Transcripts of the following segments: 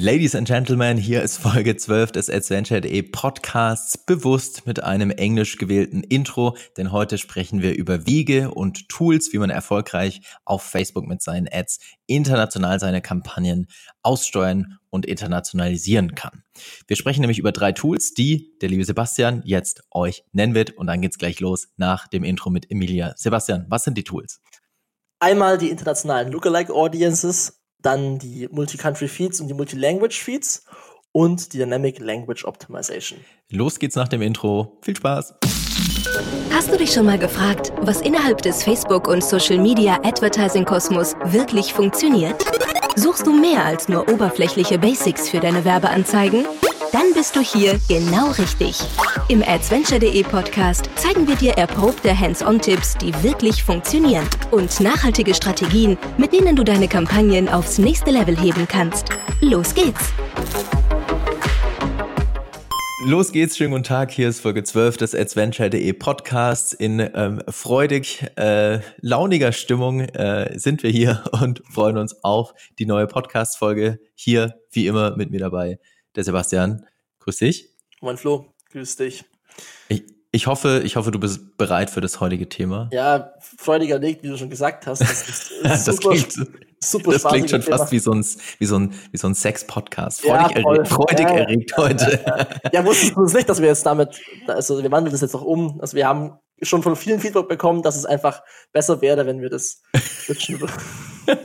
Ladies and Gentlemen, hier ist Folge 12 des Adventure.de Podcasts, bewusst mit einem englisch gewählten Intro, denn heute sprechen wir über Wege und Tools, wie man erfolgreich auf Facebook mit seinen Ads international seine Kampagnen aussteuern und internationalisieren kann. Wir sprechen nämlich über drei Tools, die der liebe Sebastian jetzt euch nennen wird und dann geht's gleich los nach dem Intro mit Emilia. Sebastian, was sind die Tools? Einmal die internationalen Lookalike Audiences, dann die Multi-Country Feeds und die Multi-Language Feeds und die Dynamic Language Optimization. Los geht's nach dem Intro. Viel Spaß! Hast du dich schon mal gefragt, was innerhalb des Facebook- und Social-Media-Advertising-Kosmos wirklich funktioniert? Suchst du mehr als nur oberflächliche Basics für deine Werbeanzeigen? Dann bist du hier genau richtig. Im Adventure.de Podcast zeigen wir dir erprobte Hands-on-Tipps, die wirklich funktionieren und nachhaltige Strategien, mit denen du deine Kampagnen aufs nächste Level heben kannst. Los geht's! Los geht's, schönen guten Tag. Hier ist Folge 12 des Adventure.de Podcasts. In ähm, freudig, äh, launiger Stimmung äh, sind wir hier und freuen uns auf die neue Podcast-Folge. Hier, wie immer, mit mir dabei der Sebastian. Grüß dich. Moin Flo, grüß dich. Ich, ich hoffe, ich hoffe, du bist bereit für das heutige Thema. Ja, freudiger Weg, wie du schon gesagt hast. Das, das super, klingt, super das klingt schon Thema. fast wie so ein, wie so ein, wie so ein Sex-Podcast. Freudig, ja, erregt, freudig ja, erregt heute. Ja, ja, wusstest du es nicht, dass wir jetzt damit, also wir wandeln das jetzt auch um. Also wir haben schon von vielen Feedback bekommen, dass es einfach besser wäre, wenn wir das switchen würden.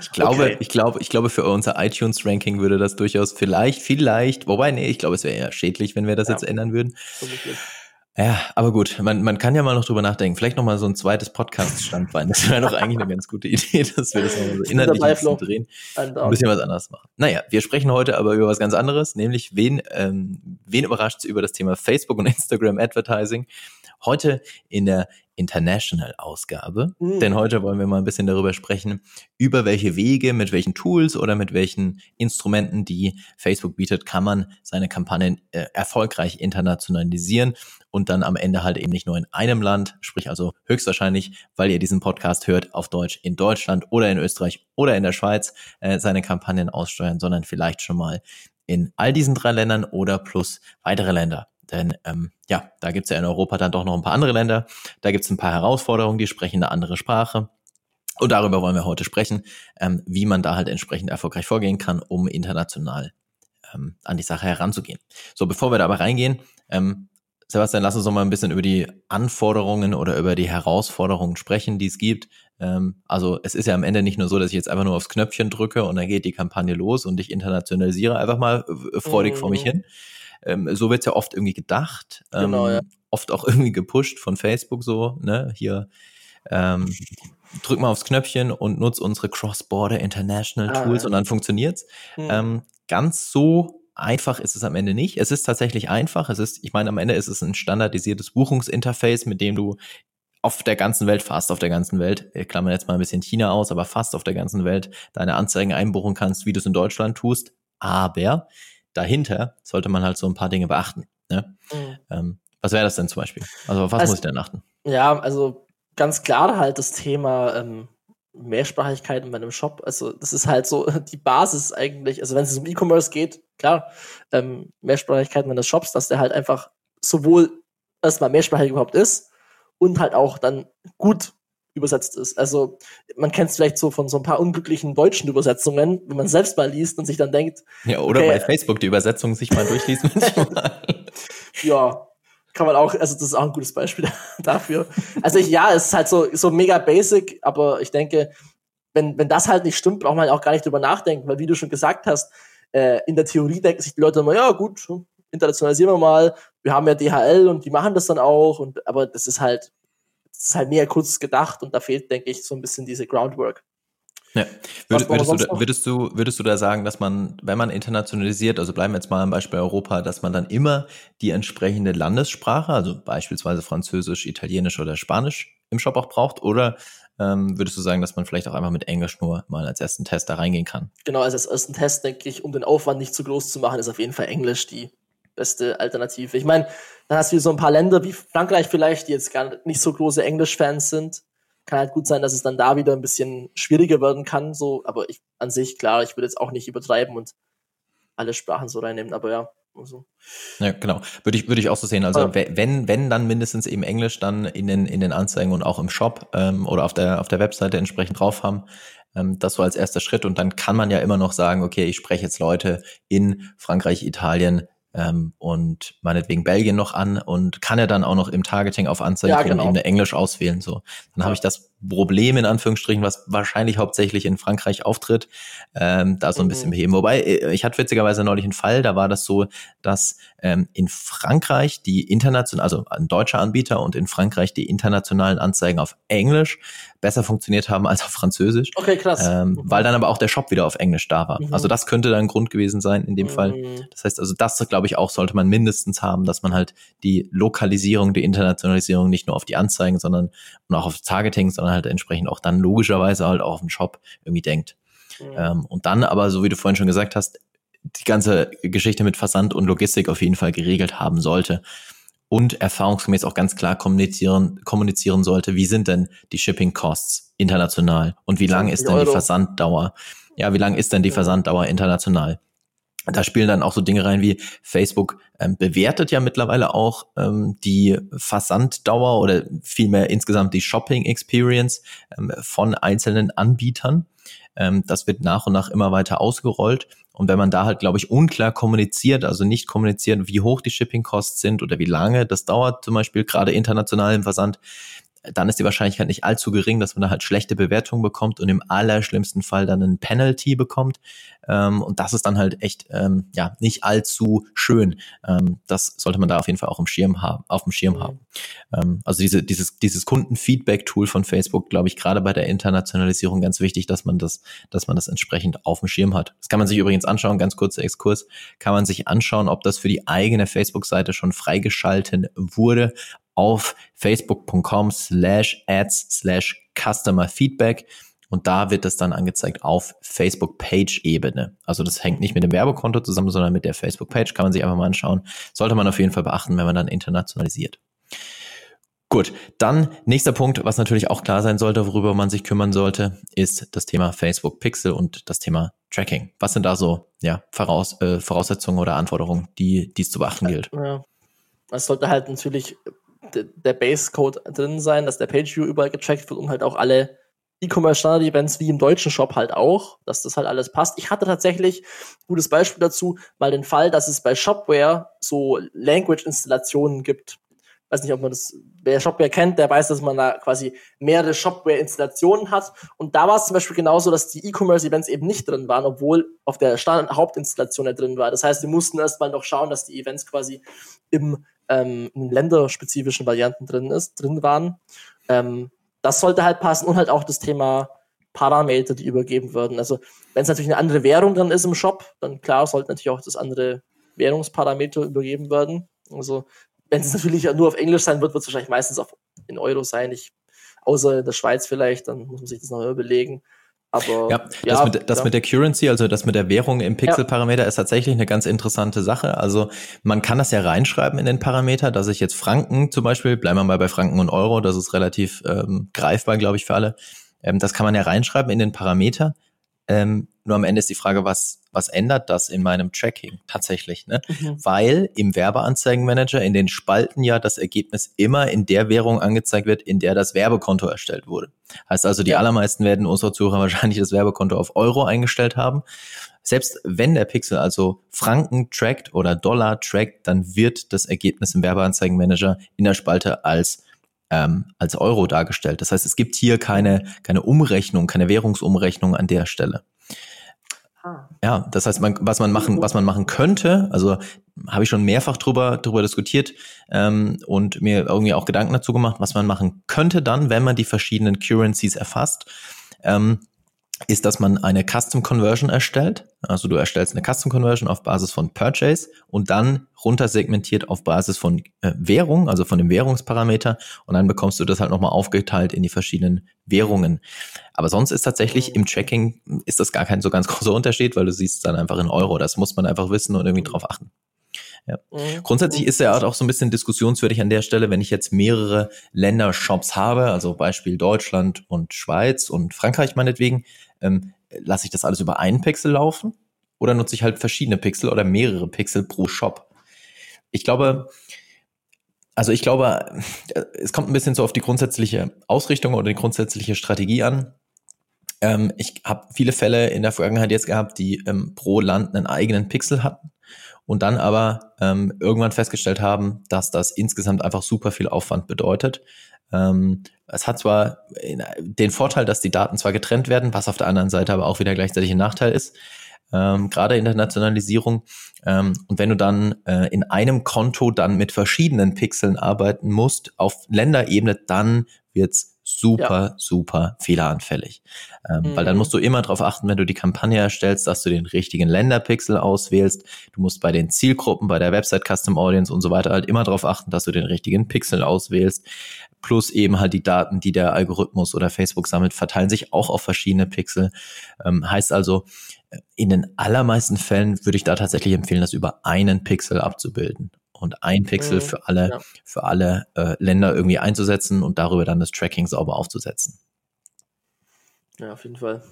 Ich glaube, okay. ich glaube, ich glaube, für unser iTunes-Ranking würde das durchaus vielleicht, vielleicht, wobei, nee, ich glaube, es wäre eher schädlich, wenn wir das ja. jetzt ändern würden. Ja, aber gut, man, man kann ja mal noch drüber nachdenken. Vielleicht noch mal so ein zweites Podcast-Standbein. Das wäre doch eigentlich eine ganz gute Idee, dass wir das noch so inhaltlich ein bisschen drehen. Ein bisschen was anderes machen. Naja, wir sprechen heute aber über was ganz anderes, nämlich wen, ähm, wen überrascht über das Thema Facebook und Instagram Advertising? Heute in der International-Ausgabe, mhm. denn heute wollen wir mal ein bisschen darüber sprechen, über welche Wege, mit welchen Tools oder mit welchen Instrumenten, die Facebook bietet, kann man seine Kampagnen äh, erfolgreich internationalisieren und dann am Ende halt eben nicht nur in einem Land, sprich also höchstwahrscheinlich, weil ihr diesen Podcast hört, auf Deutsch in Deutschland oder in Österreich oder in der Schweiz äh, seine Kampagnen aussteuern, sondern vielleicht schon mal in all diesen drei Ländern oder plus weitere Länder. Denn ähm, ja, da gibt's ja in Europa dann doch noch ein paar andere Länder. Da gibt's ein paar Herausforderungen, die sprechen eine andere Sprache. Und darüber wollen wir heute sprechen, ähm, wie man da halt entsprechend erfolgreich vorgehen kann, um international ähm, an die Sache heranzugehen. So, bevor wir da aber reingehen, ähm, Sebastian, lass uns noch mal ein bisschen über die Anforderungen oder über die Herausforderungen sprechen, die es gibt. Ähm, also es ist ja am Ende nicht nur so, dass ich jetzt einfach nur aufs Knöpfchen drücke und dann geht die Kampagne los und ich internationalisiere einfach mal äh, freudig mhm. vor mich mhm. hin, ähm, so wird's ja oft irgendwie gedacht, ähm, genau, ja. oft auch irgendwie gepusht von Facebook so, ne, hier ähm, drück mal aufs Knöpfchen und nutz unsere Cross-Border International ah, Tools ja. und dann funktioniert's. Hm. Ähm, ganz so einfach ist es am Ende nicht. Es ist tatsächlich einfach. Es ist, ich meine, am Ende ist es ein standardisiertes Buchungsinterface, mit dem du auf der ganzen Welt, fast auf der ganzen Welt, ich klammer jetzt mal ein bisschen China aus, aber fast auf der ganzen Welt deine Anzeigen einbuchen kannst, wie du es in Deutschland tust. Aber dahinter sollte man halt so ein paar Dinge beachten. Ne? Mhm. Ähm, was wäre das denn zum Beispiel? Also auf was also, muss ich denn achten? Ja, also ganz klar halt das Thema ähm, Mehrsprachigkeit in meinem Shop. Also das ist halt so die Basis eigentlich. Also wenn es um E-Commerce geht, klar, ähm, Mehrsprachigkeit meines Shops, dass der halt einfach sowohl erstmal mehrsprachig überhaupt ist und halt auch dann gut übersetzt ist. Also man kennt es vielleicht so von so ein paar unglücklichen deutschen Übersetzungen, wenn man selbst mal liest und sich dann denkt. Ja, oder okay, bei Facebook die Übersetzung sich mal durchliest ja, kann man auch, also das ist auch ein gutes Beispiel dafür. Also ich, ja, es ist halt so, so mega basic, aber ich denke, wenn, wenn das halt nicht stimmt, braucht man auch gar nicht drüber nachdenken, weil wie du schon gesagt hast, äh, in der Theorie denken sich die Leute immer, ja gut, internationalisieren wir mal, wir haben ja DHL und die machen das dann auch, und aber das ist halt es ist halt mehr kurz gedacht und da fehlt, denke ich, so ein bisschen diese Groundwork. Ja. Würdest, würdest, du da, würdest, du, würdest du da sagen, dass man, wenn man internationalisiert, also bleiben wir jetzt mal am Beispiel Europa, dass man dann immer die entsprechende Landessprache, also beispielsweise Französisch, Italienisch oder Spanisch im Shop auch braucht? Oder ähm, würdest du sagen, dass man vielleicht auch einfach mit Englisch nur mal als ersten Test da reingehen kann? Genau, also als ersten Test, denke ich, um den Aufwand nicht zu groß zu machen, ist auf jeden Fall Englisch die beste Alternative. Ich meine, dann hast du so ein paar Länder wie Frankreich vielleicht, die jetzt gar nicht so große Englisch-Fans sind. Kann halt gut sein, dass es dann da wieder ein bisschen schwieriger werden kann, so, aber ich an sich, klar, ich würde jetzt auch nicht übertreiben und alle Sprachen so reinnehmen, aber ja. Also. Ja, genau. Würde ich, würde ich auch so sehen. Also ja. wenn, wenn dann mindestens eben Englisch dann in den, in den Anzeigen und auch im Shop ähm, oder auf der, auf der Webseite entsprechend drauf haben. Ähm, das so als erster Schritt. Und dann kann man ja immer noch sagen, okay, ich spreche jetzt Leute in Frankreich, Italien, ähm, und meinetwegen Belgien noch an und kann er dann auch noch im Targeting auf Anzeigen ja, genau. eben Englisch auswählen. So, dann ja. habe ich das Problem in Anführungsstrichen, was wahrscheinlich hauptsächlich in Frankreich auftritt, ähm, da so ein mhm. bisschen beheben. Wobei, äh, ich hatte witzigerweise neulich einen Fall, da war das so, dass ähm, in Frankreich die international, also ein deutscher Anbieter und in Frankreich die internationalen Anzeigen auf Englisch besser funktioniert haben als auf Französisch. Okay, krass. Ähm, mhm. Weil dann aber auch der Shop wieder auf Englisch da war. Mhm. Also das könnte dann ein Grund gewesen sein in dem mhm. Fall. Das heißt also, das glaube ich auch sollte man mindestens haben, dass man halt die Lokalisierung, die Internationalisierung nicht nur auf die Anzeigen, sondern und auch auf Targeting, sondern halt entsprechend auch dann logischerweise halt auch auf den Shop irgendwie denkt. Mhm. Ähm, und dann aber, so wie du vorhin schon gesagt hast, die ganze Geschichte mit Versand und Logistik auf jeden Fall geregelt haben sollte und erfahrungsgemäß auch ganz klar kommunizieren, kommunizieren sollte, wie sind denn die Shipping Costs international und wie lang ist denn die Versanddauer? Ja, wie lang ist denn die Versanddauer international? Da spielen dann auch so Dinge rein wie Facebook ähm, bewertet ja mittlerweile auch ähm, die Versanddauer oder vielmehr insgesamt die Shopping Experience ähm, von einzelnen Anbietern. Ähm, das wird nach und nach immer weiter ausgerollt. Und wenn man da halt, glaube ich, unklar kommuniziert, also nicht kommuniziert, wie hoch die Shipping-Costs sind oder wie lange das dauert, zum Beispiel gerade international im Versand, dann ist die Wahrscheinlichkeit nicht allzu gering, dass man da halt schlechte Bewertungen bekommt und im allerschlimmsten Fall dann ein Penalty bekommt. Ähm, und das ist dann halt echt ähm, ja nicht allzu schön. Ähm, das sollte man da auf jeden Fall auch im Schirm haben, auf dem Schirm haben. Ähm, also diese, dieses, dieses Kundenfeedback-Tool von Facebook, glaube ich, gerade bei der Internationalisierung ganz wichtig, dass man das, dass man das entsprechend auf dem Schirm hat. Das kann man sich übrigens anschauen, ganz kurzer Exkurs, kann man sich anschauen, ob das für die eigene Facebook-Seite schon freigeschalten wurde auf facebook.com slash ads slash customer feedback. Und da wird es dann angezeigt auf Facebook-Page-Ebene. Also das hängt nicht mit dem Werbekonto zusammen, sondern mit der Facebook-Page. Kann man sich einfach mal anschauen. Sollte man auf jeden Fall beachten, wenn man dann internationalisiert. Gut, dann nächster Punkt, was natürlich auch klar sein sollte, worüber man sich kümmern sollte, ist das Thema Facebook Pixel und das Thema Tracking. Was sind da so ja, Voraus, äh, Voraussetzungen oder Anforderungen, die dies zu beachten gilt? Ja. Es sollte halt natürlich der Base-Code drin sein, dass der Page-View überall getrackt wird und halt auch alle E-Commerce-Standard-Events wie im deutschen Shop halt auch, dass das halt alles passt. Ich hatte tatsächlich, gutes Beispiel dazu, mal den Fall, dass es bei Shopware so Language-Installationen gibt. Weiß nicht, ob man das, wer Shopware kennt, der weiß, dass man da quasi mehrere Shopware-Installationen hat. Und da war es zum Beispiel genauso, dass die E-Commerce-Events eben nicht drin waren, obwohl auf der Standard-Hauptinstallation ja drin war. Das heißt, wir mussten erst mal noch schauen, dass die Events quasi im ähm, in länderspezifischen Varianten drin ist, drin waren. Ähm, das sollte halt passen und halt auch das Thema Parameter, die übergeben werden. Also wenn es natürlich eine andere Währung drin ist im Shop, dann klar sollte natürlich auch das andere Währungsparameter übergeben werden. Also wenn es natürlich nur auf Englisch sein wird, wird es wahrscheinlich meistens auf in Euro sein. Ich, außer in der Schweiz vielleicht, dann muss man sich das noch überlegen. Aber ja, ja das, mit, das ja. mit der Currency, also das mit der Währung im Pixel-Parameter, ist tatsächlich eine ganz interessante Sache. Also man kann das ja reinschreiben in den Parameter, dass ich jetzt Franken zum Beispiel, bleiben wir mal bei Franken und Euro, das ist relativ ähm, greifbar, glaube ich, für alle. Ähm, das kann man ja reinschreiben in den Parameter. Ähm, nur am Ende ist die Frage, was, was ändert das in meinem Tracking tatsächlich? Ne? Mhm. Weil im Werbeanzeigenmanager in den Spalten ja das Ergebnis immer in der Währung angezeigt wird, in der das Werbekonto erstellt wurde. Heißt also, die ja. allermeisten werden unserer Zuhörer wahrscheinlich das Werbekonto auf Euro eingestellt haben. Selbst wenn der Pixel also Franken trackt oder Dollar trackt, dann wird das Ergebnis im Werbeanzeigenmanager in der Spalte als ähm, als Euro dargestellt. Das heißt, es gibt hier keine, keine Umrechnung, keine Währungsumrechnung an der Stelle. Ah. Ja, das heißt, man, was man machen, was man machen könnte, also habe ich schon mehrfach drüber, drüber diskutiert ähm, und mir irgendwie auch Gedanken dazu gemacht, was man machen könnte dann, wenn man die verschiedenen Currencies erfasst. Ähm, ist, dass man eine Custom Conversion erstellt. Also du erstellst eine Custom Conversion auf Basis von Purchase und dann runtersegmentiert auf Basis von äh, Währung, also von dem Währungsparameter und dann bekommst du das halt nochmal aufgeteilt in die verschiedenen Währungen. Aber sonst ist tatsächlich im Tracking ist das gar kein so ganz großer Unterschied, weil du siehst dann einfach in Euro. Das muss man einfach wissen und irgendwie drauf achten. Ja. Mhm. Grundsätzlich ist er auch so ein bisschen diskussionswürdig an der Stelle, wenn ich jetzt mehrere Ländershops habe, also Beispiel Deutschland und Schweiz und Frankreich meinetwegen, ähm, lasse ich das alles über einen Pixel laufen? oder nutze ich halt verschiedene Pixel oder mehrere Pixel pro Shop? Ich glaube, also ich glaube, es kommt ein bisschen so auf die grundsätzliche Ausrichtung oder die grundsätzliche Strategie an. Ähm, ich habe viele Fälle in der Vergangenheit jetzt gehabt, die ähm, pro Land einen eigenen Pixel hatten und dann aber ähm, irgendwann festgestellt haben, dass das insgesamt einfach super viel Aufwand bedeutet. Ähm, es hat zwar den Vorteil, dass die Daten zwar getrennt werden, was auf der anderen Seite aber auch wieder gleichzeitig ein Nachteil ist ähm, gerade Internationalisierung. Ähm, und wenn du dann äh, in einem Konto dann mit verschiedenen Pixeln arbeiten musst auf Länderebene, dann wird's super, ja. super fehleranfällig. Ähm, mhm. Weil dann mhm. musst du immer darauf achten, wenn du die Kampagne erstellst, dass du den richtigen Länderpixel auswählst. Du musst bei den Zielgruppen, bei der Website Custom Audience und so weiter halt immer darauf achten, dass du den richtigen Pixel auswählst. Plus eben halt die Daten, die der Algorithmus oder Facebook sammelt, verteilen sich auch auf verschiedene Pixel. Ähm, heißt also, in den allermeisten Fällen würde ich da tatsächlich empfehlen, das über einen Pixel abzubilden und ein Pixel mhm, für alle, ja. für alle äh, Länder irgendwie einzusetzen und darüber dann das Tracking sauber aufzusetzen. Ja, auf jeden Fall.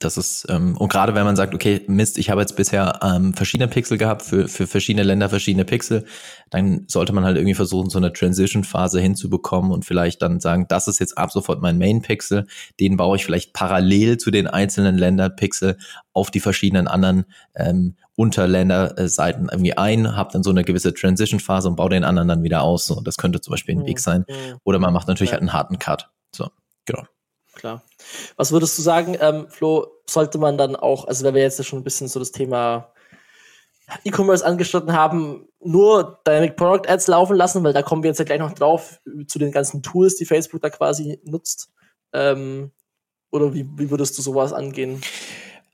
Das ist, ähm, und gerade wenn man sagt, okay, Mist, ich habe jetzt bisher ähm, verschiedene Pixel gehabt, für, für verschiedene Länder verschiedene Pixel, dann sollte man halt irgendwie versuchen, so eine Transition-Phase hinzubekommen und vielleicht dann sagen, das ist jetzt ab sofort mein Main-Pixel, den baue ich vielleicht parallel zu den einzelnen Länder-Pixel auf die verschiedenen anderen ähm, Unterländer-Seiten irgendwie ein, habe dann so eine gewisse Transition-Phase und baue den anderen dann wieder aus. So, das könnte zum Beispiel ein Weg mhm. sein. Mhm. Oder man macht natürlich halt einen harten Cut. So, genau klar. Was würdest du sagen, ähm, Flo, sollte man dann auch, also wenn wir jetzt schon ein bisschen so das Thema E-Commerce angeschnitten haben, nur Dynamic Product Ads laufen lassen, weil da kommen wir jetzt ja gleich noch drauf zu den ganzen Tools, die Facebook da quasi nutzt. Ähm, oder wie, wie würdest du sowas angehen?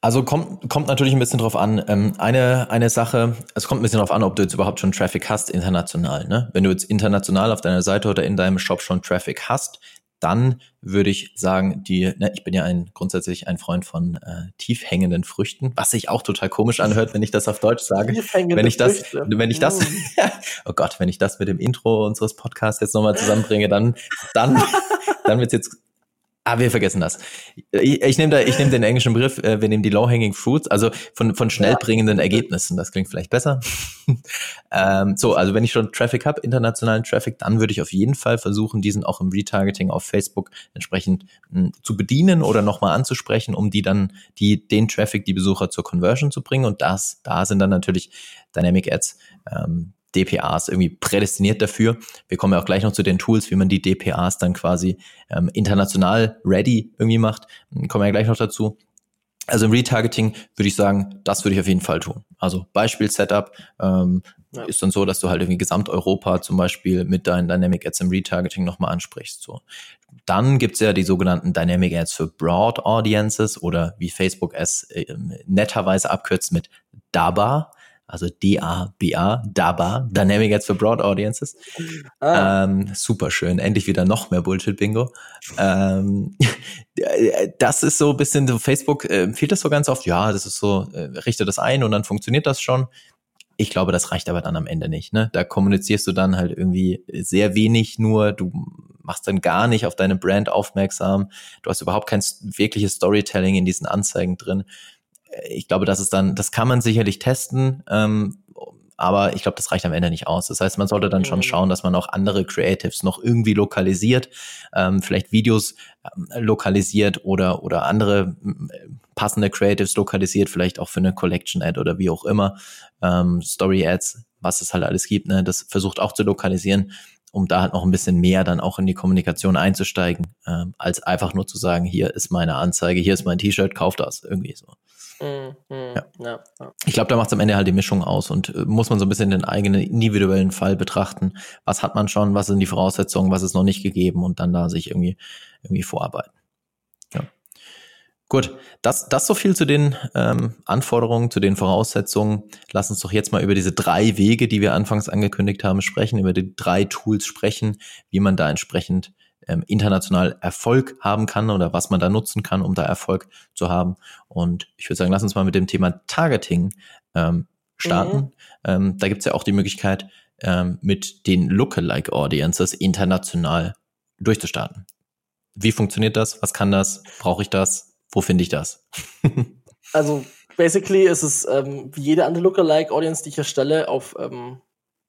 Also kommt, kommt natürlich ein bisschen drauf an. Ähm, eine, eine Sache, es kommt ein bisschen drauf an, ob du jetzt überhaupt schon Traffic hast international. Ne? Wenn du jetzt international auf deiner Seite oder in deinem Shop schon Traffic hast, dann würde ich sagen, die, ne, ich bin ja ein grundsätzlich ein Freund von äh, tiefhängenden Früchten, was sich auch total komisch anhört, wenn ich das auf Deutsch sage. Wenn ich das, Früchte. wenn ich das, mm. oh Gott, wenn ich das mit dem Intro unseres Podcasts jetzt nochmal zusammenbringe, dann, dann, dann wird's jetzt Ah, wir vergessen das. Ich, ich nehme da, ich nehme den englischen Begriff, äh, wir nehmen die low-hanging fruits, also von, von schnell bringenden Ergebnissen. Das klingt vielleicht besser. ähm, so, also wenn ich schon Traffic habe, internationalen Traffic, dann würde ich auf jeden Fall versuchen, diesen auch im Retargeting auf Facebook entsprechend mh, hm, zu bedienen oder nochmal anzusprechen, um die dann, die, den Traffic, die Besucher zur Conversion zu bringen. Und das, da sind dann natürlich Dynamic Ads ähm, DPAs irgendwie prädestiniert dafür. Wir kommen ja auch gleich noch zu den Tools, wie man die DPAs dann quasi ähm, international ready irgendwie macht. Kommen wir ja gleich noch dazu. Also im Retargeting würde ich sagen, das würde ich auf jeden Fall tun. Also Beispiel-Setup ähm, ja. ist dann so, dass du halt irgendwie Gesamteuropa zum Beispiel mit deinen Dynamic Ads im Retargeting nochmal ansprichst. So. Dann gibt's ja die sogenannten Dynamic Ads für Broad Audiences oder wie Facebook es äh, netterweise abkürzt mit DABA also D-A-B-A, DABA, Dynamic Ads for Broad Audiences. Ah. Ähm, super schön, endlich wieder noch mehr Bullshit-Bingo. Ähm, das ist so ein bisschen, Facebook äh, empfiehlt das so ganz oft, ja, das ist so, äh, richte das ein und dann funktioniert das schon. Ich glaube, das reicht aber dann am Ende nicht. Ne? Da kommunizierst du dann halt irgendwie sehr wenig nur, du machst dann gar nicht auf deine Brand aufmerksam, du hast überhaupt kein wirkliches Storytelling in diesen Anzeigen drin ich glaube, das ist dann, das kann man sicherlich testen, ähm, aber ich glaube, das reicht am Ende nicht aus. Das heißt, man sollte dann schon mhm. schauen, dass man auch andere Creatives noch irgendwie lokalisiert, ähm, vielleicht Videos ähm, lokalisiert oder oder andere passende Creatives lokalisiert, vielleicht auch für eine Collection Ad oder wie auch immer, ähm, Story Ads, was es halt alles gibt. Ne? Das versucht auch zu lokalisieren, um da halt noch ein bisschen mehr dann auch in die Kommunikation einzusteigen, ähm, als einfach nur zu sagen, hier ist meine Anzeige, hier ist mein T-Shirt, kauf das irgendwie so. Mhm, ja. Ja, ja. Ich glaube, da macht es am Ende halt die Mischung aus und äh, muss man so ein bisschen den eigenen individuellen Fall betrachten. Was hat man schon, was sind die Voraussetzungen, was ist noch nicht gegeben und dann da sich irgendwie, irgendwie vorarbeiten. Gut, das, das so viel zu den ähm, Anforderungen, zu den Voraussetzungen. Lass uns doch jetzt mal über diese drei Wege, die wir anfangs angekündigt haben, sprechen, über die drei Tools sprechen, wie man da entsprechend ähm, international Erfolg haben kann oder was man da nutzen kann, um da Erfolg zu haben. Und ich würde sagen, lass uns mal mit dem Thema Targeting ähm, starten. Mhm. Ähm, da gibt es ja auch die Möglichkeit, ähm, mit den Lookalike Audiences international durchzustarten. Wie funktioniert das? Was kann das? Brauche ich das? Wo finde ich das? also basically ist es ähm, wie jede andere Lookalike-Audience, die ich erstelle, auf ähm,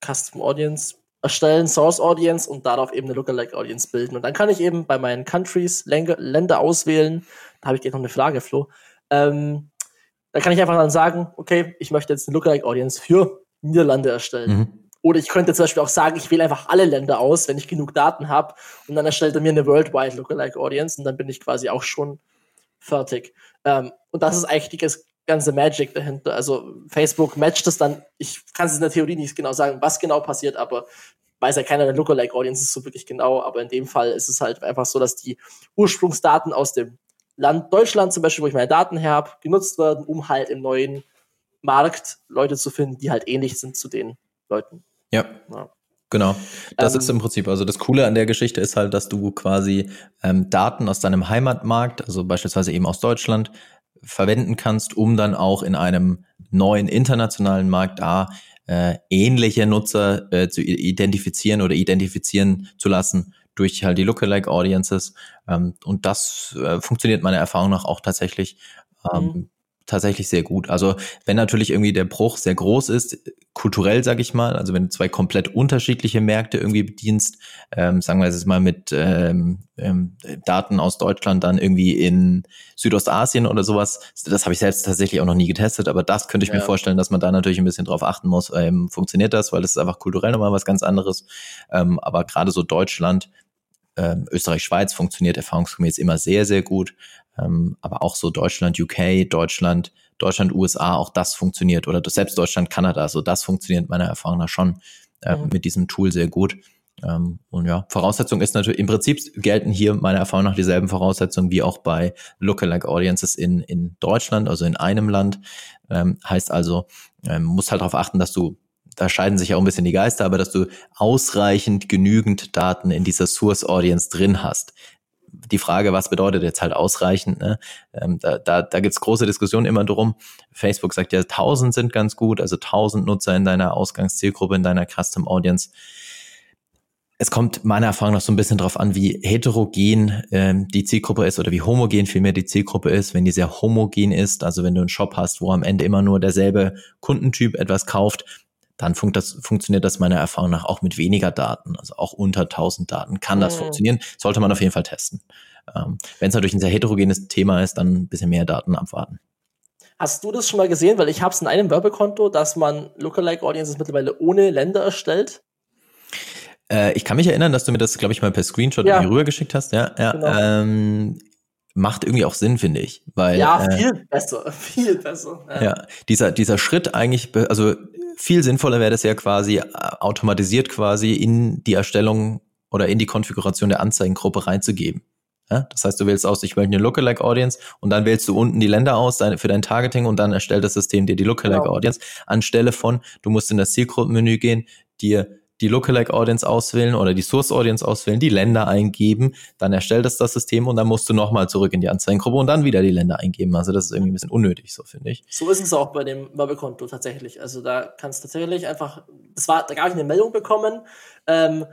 Custom Audience erstellen, Source Audience und darauf eben eine Lookalike Audience bilden. Und dann kann ich eben bei meinen Countries Länder auswählen. Da habe ich gleich noch eine Frage, Flo. Ähm, da kann ich einfach dann sagen, okay, ich möchte jetzt eine Lookalike Audience für Niederlande erstellen. Mhm. Oder ich könnte zum Beispiel auch sagen, ich wähle einfach alle Länder aus, wenn ich genug Daten habe. Und dann erstellt er mir eine Worldwide Lookalike Audience und dann bin ich quasi auch schon fertig. Ähm, und das ist eigentlich die ganze Magic dahinter. Also Facebook matcht es dann, ich kann es in der Theorie nicht genau sagen, was genau passiert, aber weiß ja keiner der Lookalike Audiences so wirklich genau, aber in dem Fall ist es halt einfach so, dass die Ursprungsdaten aus dem Land Deutschland zum Beispiel, wo ich meine Daten her habe, genutzt werden, um halt im neuen Markt Leute zu finden, die halt ähnlich sind zu den Leuten. Ja. ja. Genau, das ähm, ist im Prinzip, also das Coole an der Geschichte ist halt, dass du quasi ähm, Daten aus deinem Heimatmarkt, also beispielsweise eben aus Deutschland, verwenden kannst, um dann auch in einem neuen internationalen Markt da äh, ähnliche Nutzer äh, zu identifizieren oder identifizieren zu lassen durch halt die Lookalike Audiences. Ähm, und das äh, funktioniert meiner Erfahrung nach auch tatsächlich ähm, mhm tatsächlich sehr gut. Also wenn natürlich irgendwie der Bruch sehr groß ist, kulturell sage ich mal, also wenn du zwei komplett unterschiedliche Märkte irgendwie bedienst, ähm, sagen wir jetzt mal mit ähm, ähm, Daten aus Deutschland dann irgendwie in Südostasien oder sowas, das habe ich selbst tatsächlich auch noch nie getestet, aber das könnte ich ja. mir vorstellen, dass man da natürlich ein bisschen drauf achten muss, ähm, funktioniert das, weil es ist einfach kulturell nochmal was ganz anderes. Ähm, aber gerade so Deutschland, ähm, Österreich, Schweiz funktioniert erfahrungsgemäß immer sehr, sehr gut. Ähm, aber auch so Deutschland, UK, Deutschland, Deutschland, USA, auch das funktioniert. Oder selbst Deutschland, Kanada, so das funktioniert meiner Erfahrung nach schon äh, mhm. mit diesem Tool sehr gut. Ähm, und ja, Voraussetzung ist natürlich, im Prinzip gelten hier meiner Erfahrung nach dieselben Voraussetzungen wie auch bei Lookalike Audiences in, in Deutschland, also in einem Land. Ähm, heißt also, ähm, musst halt darauf achten, dass du da scheiden sich ja auch ein bisschen die Geister, aber dass du ausreichend genügend Daten in dieser Source Audience drin hast die Frage, was bedeutet jetzt halt ausreichend? Ne? Ähm, da da, da gibt es große Diskussionen immer drum. Facebook sagt ja, 1000 sind ganz gut, also 1000 Nutzer in deiner Ausgangszielgruppe, in deiner Custom Audience. Es kommt meiner Erfahrung nach so ein bisschen drauf an, wie heterogen ähm, die Zielgruppe ist oder wie homogen vielmehr die Zielgruppe ist. Wenn die sehr homogen ist, also wenn du einen Shop hast, wo am Ende immer nur derselbe Kundentyp etwas kauft, dann funkt das, funktioniert das meiner Erfahrung nach auch mit weniger Daten. Also auch unter 1000 Daten kann das mhm. funktionieren. Sollte man auf jeden Fall testen. Ähm, Wenn es natürlich ein sehr heterogenes Thema ist, dann ein bisschen mehr Daten abwarten. Hast du das schon mal gesehen? Weil ich habe es in einem Werbekonto, dass man Lookalike Audiences mittlerweile ohne Länder erstellt. Äh, ich kann mich erinnern, dass du mir das, glaube ich, mal per Screenshot ja. rübergeschickt hast. Ja, ja. Genau. Ähm, macht irgendwie auch Sinn, finde ich. Weil, ja, äh, viel äh, besser, viel besser. Ja. ja, dieser, dieser Schritt eigentlich, also viel sinnvoller wäre das ja quasi äh, automatisiert quasi in die Erstellung oder in die Konfiguration der Anzeigengruppe reinzugeben. Ja, das heißt, du wählst aus, ich möchte eine Lookalike Audience und dann wählst du unten die Länder aus deine, für dein Targeting und dann erstellt das System dir die Lookalike genau. Audience anstelle von, du musst in das Zielgruppenmenü gehen, dir die Lookalike Audience auswählen oder die Source Audience auswählen, die Länder eingeben, dann erstellt es das System und dann musst du nochmal zurück in die Anzeigengruppe und dann wieder die Länder eingeben. Also das ist irgendwie ein bisschen unnötig, so finde ich. So ist es auch bei dem Werbekonto tatsächlich. Also da kannst du tatsächlich einfach, das war, da gab ich eine Meldung bekommen, ähm,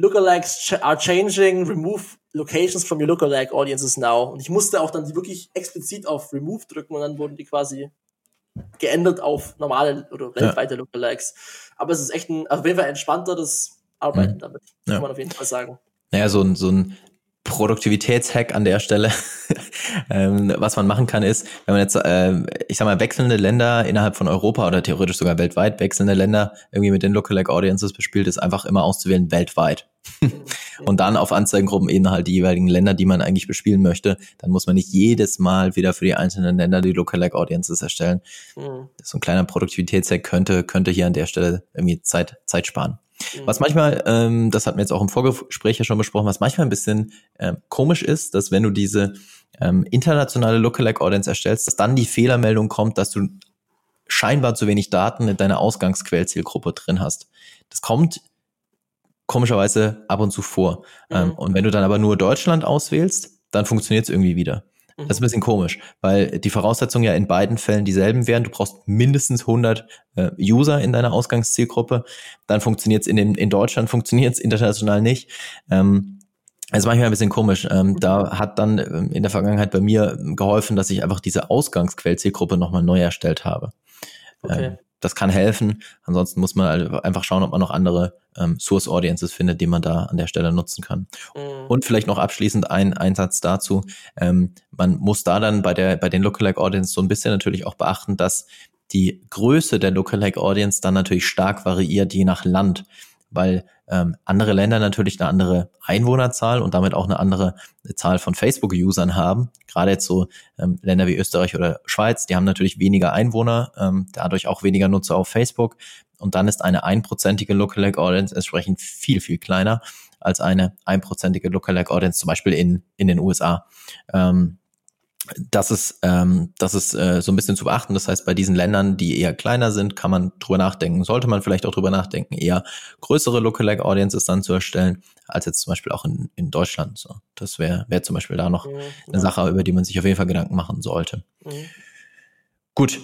Lookalikes are changing, remove locations from your Lookalike audiences now. Und ich musste auch dann wirklich explizit auf Remove drücken und dann wurden die quasi geändert auf normale oder weltweite ja. Lookalikes. Aber es ist echt ein, auf jeden Fall entspannteres Arbeiten mhm. damit, ja. kann man auf jeden Fall sagen. Naja, so ein, so ein Produktivitätshack an der Stelle. ähm, was man machen kann, ist, wenn man jetzt, äh, ich sag mal, wechselnde Länder innerhalb von Europa oder theoretisch sogar weltweit wechselnde Länder irgendwie mit den Lookalike Audiences bespielt, ist einfach immer auszuwählen weltweit. und dann auf Anzeigengruppen eben halt die jeweiligen Länder, die man eigentlich bespielen möchte. Dann muss man nicht jedes Mal wieder für die einzelnen Länder die Lookalike Audiences erstellen. Mhm. So ein kleiner Produktivitätshack könnte, könnte hier an der Stelle irgendwie Zeit, Zeit sparen. Was manchmal, ähm, das hatten wir jetzt auch im Vorgespräch ja schon besprochen, was manchmal ein bisschen ähm, komisch ist, dass wenn du diese ähm, internationale Lookalike Audience erstellst, dass dann die Fehlermeldung kommt, dass du scheinbar zu wenig Daten in deiner Ausgangsquellzielgruppe drin hast. Das kommt komischerweise ab und zu vor. Ähm, mhm. und wenn du dann aber nur Deutschland auswählst, dann funktioniert es irgendwie wieder. Das ist ein bisschen komisch, weil die Voraussetzungen ja in beiden Fällen dieselben wären. Du brauchst mindestens 100 äh, User in deiner Ausgangszielgruppe. Dann funktioniert es in, in Deutschland, funktioniert es international nicht. Ähm, Das ist manchmal ein bisschen komisch. Ähm, da hat dann ähm, in der Vergangenheit bei mir geholfen, dass ich einfach diese Ausgangsquell-Zielgruppe nochmal neu erstellt habe. Okay. Ähm, das kann helfen. Ansonsten muss man einfach schauen, ob man noch andere ähm, Source Audiences findet, die man da an der Stelle nutzen kann. Mhm. Und vielleicht noch abschließend ein Einsatz dazu. Ähm, man muss da dann bei der, bei den Lookalike Audiences so ein bisschen natürlich auch beachten, dass die Größe der Lookalike Audience dann natürlich stark variiert, je nach Land weil ähm, andere Länder natürlich eine andere Einwohnerzahl und damit auch eine andere Zahl von Facebook-Usern haben. Gerade jetzt so ähm, Länder wie Österreich oder Schweiz, die haben natürlich weniger Einwohner, ähm, dadurch auch weniger Nutzer auf Facebook. Und dann ist eine einprozentige Lookalike Audience entsprechend viel, viel kleiner als eine einprozentige Lookalike Audience zum Beispiel in, in den USA. Ähm, das ist, ähm, das ist äh, so ein bisschen zu beachten. Das heißt, bei diesen Ländern, die eher kleiner sind, kann man drüber nachdenken, sollte man vielleicht auch drüber nachdenken, eher größere Lookalike Audiences dann zu erstellen, als jetzt zum Beispiel auch in, in Deutschland. So, das wäre wär zum Beispiel da noch mhm, eine Sache, über die man sich auf jeden Fall Gedanken machen sollte. Mhm. Gut,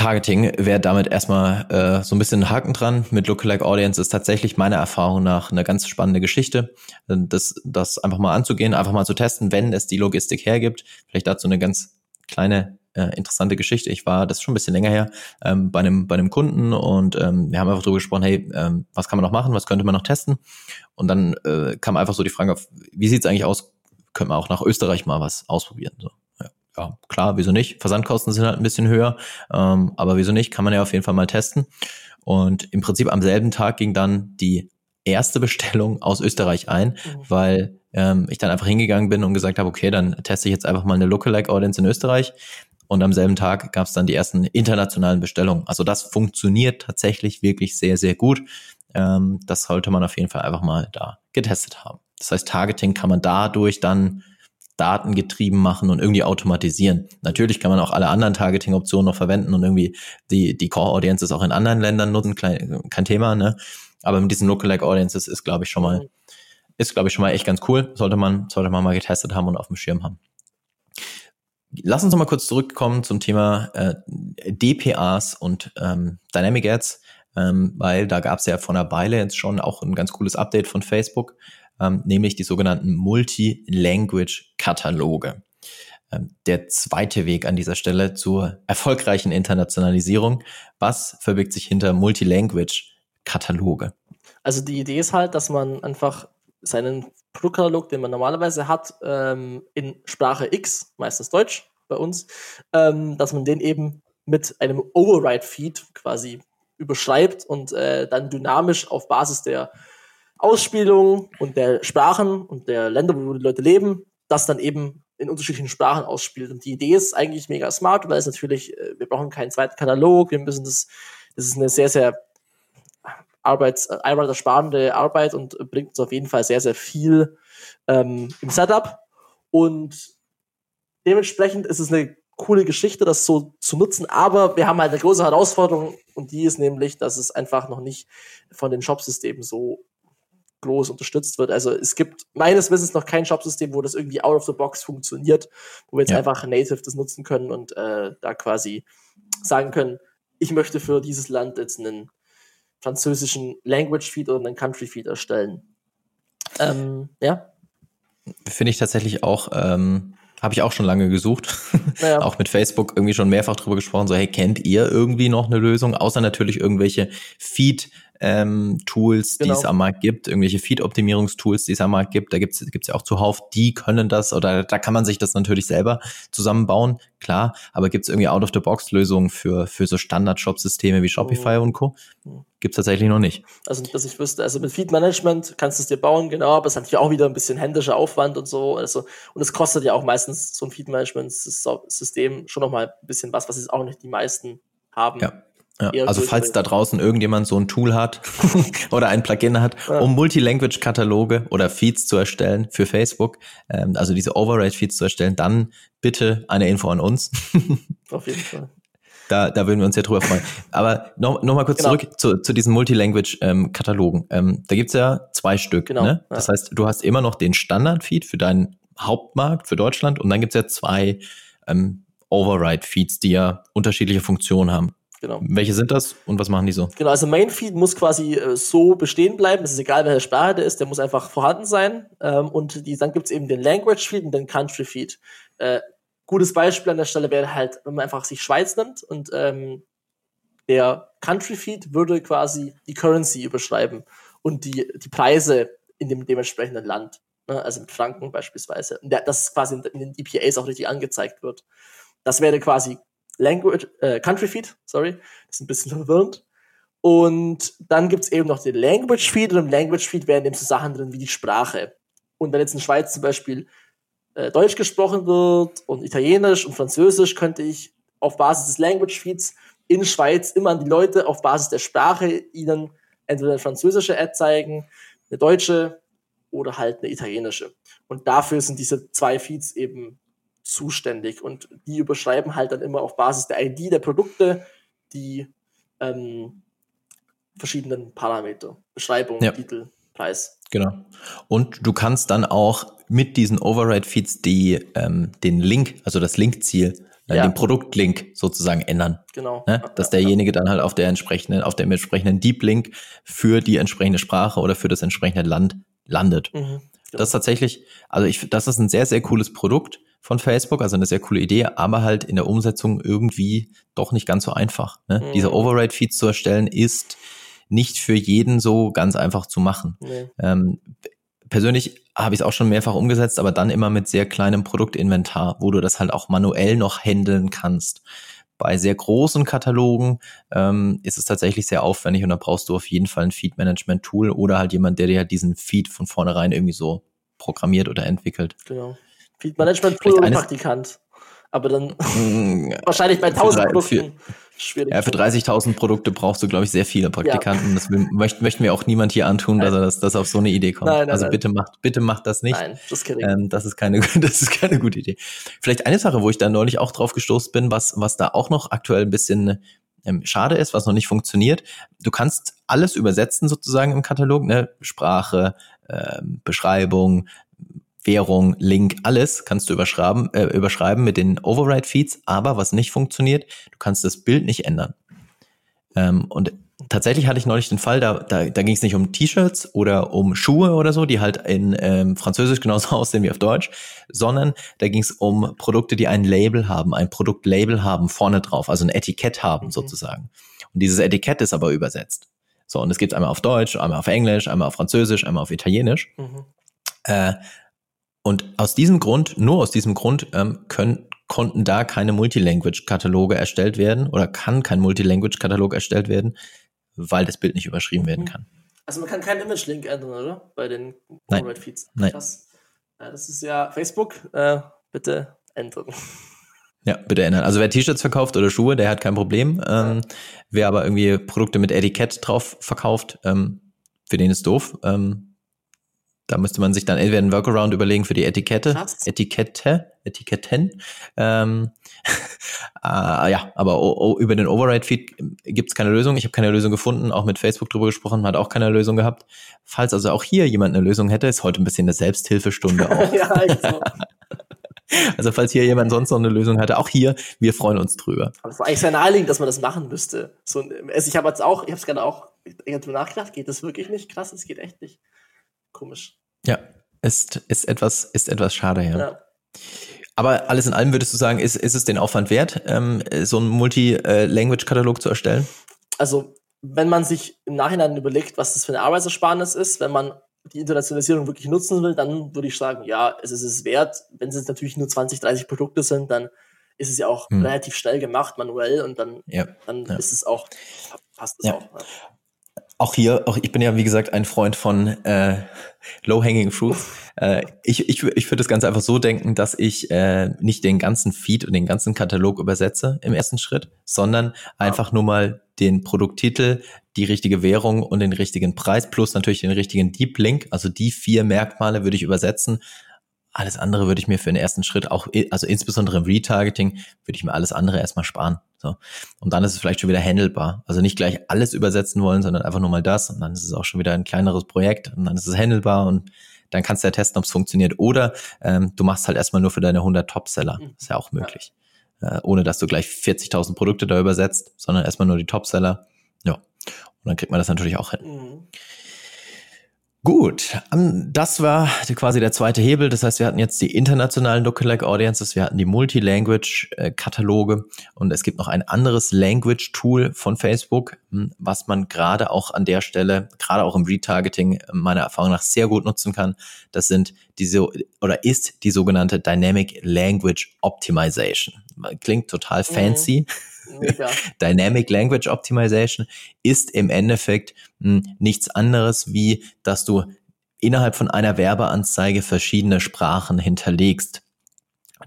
Targeting wäre damit erstmal äh, so ein bisschen ein Haken dran. Mit Lookalike Audience ist tatsächlich meiner Erfahrung nach eine ganz spannende Geschichte, das, das einfach mal anzugehen, einfach mal zu testen, wenn es die Logistik hergibt. Vielleicht dazu eine ganz kleine äh, interessante Geschichte. Ich war, das ist schon ein bisschen länger her, ähm, bei, einem, bei einem Kunden und ähm, wir haben einfach darüber gesprochen, hey, ähm, was kann man noch machen, was könnte man noch testen? Und dann äh, kam einfach so die Frage auf, wie sieht es eigentlich aus, könnte man auch nach Österreich mal was ausprobieren? So ja, klar, wieso nicht? Versandkosten sind halt ein bisschen höher, ähm, aber wieso nicht? Kann man ja auf jeden Fall mal testen. Und im Prinzip am selben Tag ging dann die erste Bestellung aus Österreich ein, mhm. weil ähm, ich dann einfach hingegangen bin und gesagt habe, okay, dann teste ich jetzt einfach mal eine Lookalike Audience in Österreich. Und am selben Tag gab es dann die ersten internationalen Bestellungen. Also das funktioniert tatsächlich wirklich sehr, sehr gut. Ähm, das sollte man auf jeden Fall einfach mal da getestet haben. Das heißt, Targeting kann man dadurch dann datengetrieben machen und irgendwie automatisieren. Natürlich kann man auch alle anderen Targeting-Optionen noch verwenden und irgendwie die, die Core-Audiences auch in anderen Ländern nutzen, kein, kein Thema, ne? Aber mit diesen Lookalike Audiences ist, glaube ich, schon mal, ist, glaube ich, schon mal echt ganz cool. Sollte man, sollte man mal getestet haben und auf dem Schirm haben. Lass uns noch mal kurz zurückkommen zum Thema äh, DPAs und ähm, Dynamic Ads, ähm, weil da gab es ja vor einer Weile jetzt schon auch ein ganz cooles Update von Facebook ähm, nämlich die sogenannten Multi-Language-Kataloge. Ähm, der zweite Weg an dieser Stelle zur erfolgreichen Internationalisierung. Was verbirgt sich hinter Multi-Language-Kataloge? Also die Idee ist halt, dass man einfach seinen Produktkatalog, den man normalerweise hat, ähm, in Sprache X, meistens Deutsch bei uns, ähm, dass man den eben mit einem Override-Feed quasi überschreibt und äh, dann dynamisch auf Basis der Ausspielung und der Sprachen und der Länder, wo die Leute leben, das dann eben in unterschiedlichen Sprachen ausspielt. Und die Idee ist eigentlich mega smart, weil es natürlich, äh, wir brauchen keinen zweiten Katalog, wir müssen das, das ist eine sehr, sehr Arbeits, arbeitersparende Arbeit und bringt uns auf jeden Fall sehr, sehr viel ähm, im Setup. Und dementsprechend ist es eine coole Geschichte, das so zu nutzen. Aber wir haben halt eine große Herausforderung und die ist nämlich, dass es einfach noch nicht von den Shopsystemen so groß unterstützt wird. Also es gibt meines Wissens noch kein Shopsystem, wo das irgendwie out of the box funktioniert, wo wir jetzt ja. einfach native das nutzen können und äh, da quasi sagen können, ich möchte für dieses Land jetzt einen französischen Language Feed oder einen Country Feed erstellen. Ähm, ja. Finde ich tatsächlich auch, ähm, habe ich auch schon lange gesucht. Naja. auch mit Facebook irgendwie schon mehrfach drüber gesprochen, so, hey, kennt ihr irgendwie noch eine Lösung? Außer natürlich irgendwelche Feed- ähm, Tools, genau. die es genau. am Markt gibt, irgendwelche Feed-Optimierungstools, die es am Markt gibt. Da gibt es ja auch zuhauf, die können das oder da kann man sich das natürlich selber zusammenbauen, klar. Aber gibt es irgendwie Out-of-the-Box-Lösungen für, für so Standard-Shop-Systeme wie Shopify mhm. und Co.? Gibt es tatsächlich noch nicht. Also, dass ich wüsste, also mit Feed-Management kannst du es dir bauen, genau, aber es hat ja auch wieder ein bisschen händischer Aufwand und so. Also, und es kostet ja auch meistens so ein Feed-Management-System schon nochmal ein bisschen was, was jetzt auch nicht die meisten haben. Ja. Ja, also falls da draußen irgendjemand so ein Tool hat oder ein Plugin hat, ja. um Multilanguage-Kataloge oder Feeds zu erstellen für Facebook, ähm, also diese Override-Feeds zu erstellen, dann bitte eine Info an uns. Auf jeden Fall. Da, da würden wir uns ja drüber freuen. Aber noch, noch mal kurz genau. zurück zu, zu diesen Multilanguage-Katalogen. Ähm, da gibt's ja zwei Stück. Genau. Ne? Das ja. heißt, du hast immer noch den Standard-Feed für deinen Hauptmarkt, für Deutschland, und dann gibt's ja zwei ähm, Override-Feeds, die ja unterschiedliche Funktionen haben. Genau. Welche sind das und was machen die so? Genau, also Main Feed muss quasi äh, so bestehen bleiben. Es ist egal, welche Sprache der ist, der muss einfach vorhanden sein. Ähm, und die, dann gibt's eben den Language Feed und den Country Feed. Äh, gutes Beispiel an der Stelle wäre halt, wenn man einfach sich Schweiz nimmt und ähm, der Country Feed würde quasi die Currency überschreiben und die, die Preise in dem dementsprechenden Land. Ne? Also mit Franken beispielsweise. Und der, das quasi in den EPAs auch richtig angezeigt wird. Das wäre quasi Language, äh, Country Feed, sorry, das ist ein bisschen verwirrend. Und dann gibt's eben noch den Language Feed und im Language Feed werden eben so Sachen drin wie die Sprache. Und wenn jetzt in Schweiz zum Beispiel äh, Deutsch gesprochen wird und Italienisch und Französisch, könnte ich auf Basis des Language Feeds in Schweiz immer an die Leute auf Basis der Sprache ihnen entweder eine französische Ad zeigen, eine deutsche oder halt eine italienische. Und dafür sind diese zwei Feeds eben zuständig und die überschreiben halt dann immer auf Basis der ID der Produkte die ähm, verschiedenen Parameter. Beschreibung, ja. Titel, Preis. Genau. Und du kannst dann auch mit diesen Override-Feeds die, ähm, den Link, also das Linkziel, äh, ja. den Produktlink sozusagen ändern. Genau. Ne? Dass derjenige dann halt auf der entsprechenden, auf dem entsprechenden Deep Link für die entsprechende Sprache oder für das entsprechende Land landet. Mhm. Das ist tatsächlich, also ich, das ist ein sehr, sehr cooles Produkt von Facebook, also eine sehr coole Idee, aber halt in der Umsetzung irgendwie doch nicht ganz so einfach. Ne? Mhm. Diese Override-Feeds zu erstellen ist nicht für jeden so ganz einfach zu machen. Nee. Ähm, persönlich habe ich es auch schon mehrfach umgesetzt, aber dann immer mit sehr kleinem Produktinventar, wo du das halt auch manuell noch handeln kannst. Bei sehr großen Katalogen ähm, ist es tatsächlich sehr aufwendig und da brauchst du auf jeden Fall ein Feed-Management-Tool oder halt jemand, der dir halt diesen Feed von vornherein irgendwie so programmiert oder entwickelt. Genau. Feed Management Tool und Praktikant. Aber dann wahrscheinlich bei 1000 Produkten. Schwierig. Ja, für 30.000 Produkte brauchst du, glaube ich, sehr viele Praktikanten. Ja. Das möchte, möchte mir auch niemand hier antun, nein. dass er das, dass auf so eine Idee kommt. Nein, nein, also bitte macht, bitte macht das nicht. Nein, das, ähm, das ist keine, das ist keine gute Idee. Vielleicht eine Sache, wo ich da neulich auch drauf gestoßen bin, was, was da auch noch aktuell ein bisschen ähm, schade ist, was noch nicht funktioniert. Du kannst alles übersetzen sozusagen im Katalog, ne? Sprache, ähm, Beschreibung, Währung, Link, alles kannst du überschreiben, äh, überschreiben mit den Override-Feeds, aber was nicht funktioniert, du kannst das Bild nicht ändern. Ähm, und tatsächlich hatte ich neulich den Fall, da, da, da ging es nicht um T-Shirts oder um Schuhe oder so, die halt in ähm, Französisch genauso aussehen wie auf Deutsch, sondern da ging es um Produkte, die ein Label haben, ein Produktlabel haben vorne drauf, also ein Etikett haben mhm. sozusagen. Und dieses Etikett ist aber übersetzt. So, und es gibt einmal auf Deutsch, einmal auf Englisch, einmal auf Französisch, einmal auf Italienisch. Mhm. Äh, und aus diesem Grund, nur aus diesem Grund, ähm, können, konnten da keine Multilanguage-Kataloge erstellt werden oder kann kein Multilanguage-Katalog erstellt werden, weil das Bild nicht überschrieben werden kann. Also man kann keinen Image-Link ändern, oder? Bei den Override-Feeds. Nein. Das, ja, das ist ja Facebook. Äh, bitte ändern. Ja, bitte ändern. Also wer T-Shirts verkauft oder Schuhe, der hat kein Problem. Ähm, wer aber irgendwie Produkte mit Etikett drauf verkauft, ähm, für den ist doof. Ähm, da müsste man sich dann entweder einen Workaround überlegen für die Etikette, Krass. Etikette, Etiketten. Ähm, äh, ja, aber o, o, über den Override-Feed gibt es keine Lösung. Ich habe keine Lösung gefunden, auch mit Facebook drüber gesprochen, hat auch keine Lösung gehabt. Falls also auch hier jemand eine Lösung hätte, ist heute ein bisschen eine Selbsthilfestunde auch. ja, so. Also falls hier jemand sonst noch eine Lösung hatte, auch hier, wir freuen uns drüber. Aber es war eigentlich sehr naheliegend, dass man das machen müsste. So, also ich habe jetzt auch, ich habe es gerade auch, ich habe nachgedacht, geht das wirklich nicht? Krass, es geht echt nicht. Komisch. Ja, ist, ist, etwas, ist etwas schade, ja. ja. Aber alles in allem würdest du sagen, ist, ist es den Aufwand wert, ähm, so einen Multi-Language-Katalog zu erstellen? Also, wenn man sich im Nachhinein überlegt, was das für eine Arbeitsersparnis ist, wenn man die Internationalisierung wirklich nutzen will, dann würde ich sagen, ja, es ist es wert. Wenn es natürlich nur 20, 30 Produkte sind, dann ist es ja auch hm. relativ schnell gemacht, manuell, und dann, ja, dann ja. ist es auch, passt es ja. auch. Auch hier, auch ich bin ja wie gesagt ein Freund von äh, Low-Hanging Fruits. Äh, ich ich, ich würde das Ganze einfach so denken, dass ich äh, nicht den ganzen Feed und den ganzen Katalog übersetze im ersten Schritt, sondern einfach nur mal den Produkttitel, die richtige Währung und den richtigen Preis plus natürlich den richtigen Deep Link. Also die vier Merkmale würde ich übersetzen alles andere würde ich mir für den ersten Schritt auch, also insbesondere im Retargeting, würde ich mir alles andere erstmal sparen. So. Und dann ist es vielleicht schon wieder handelbar. Also nicht gleich alles übersetzen wollen, sondern einfach nur mal das. Und dann ist es auch schon wieder ein kleineres Projekt und dann ist es handelbar und dann kannst du ja testen, ob es funktioniert. Oder ähm, du machst halt erstmal nur für deine 100 Top-Seller. Mhm. Ist ja auch möglich. äh, ohne dass du gleich 40.000 Produkte da übersetzt, sondern erstmal nur die Topseller. Ja, und dann kriegt man das natürlich auch hin. Mhm. Gut, ähm, das war quasi der zweite Hebel. Das heißt, wir hatten jetzt die internationalen Lookalike Audiences, wir hatten die Multi-Language-Kataloge und es gibt noch ein anderes Language-Tool von Facebook, hm, was man gerade auch an der Stelle, gerade auch im Retargeting meiner Erfahrung nach sehr gut nutzen kann. Das sind diese oder ist die sogenannte Dynamic Language Optimization. Klingt total mhm. fancy. Mhm Dynamic Language Optimization ist im Endeffekt mh, hm, nichts anderes, wie dass du innerhalb von einer Werbeanzeige verschiedene Sprachen hinterlegst.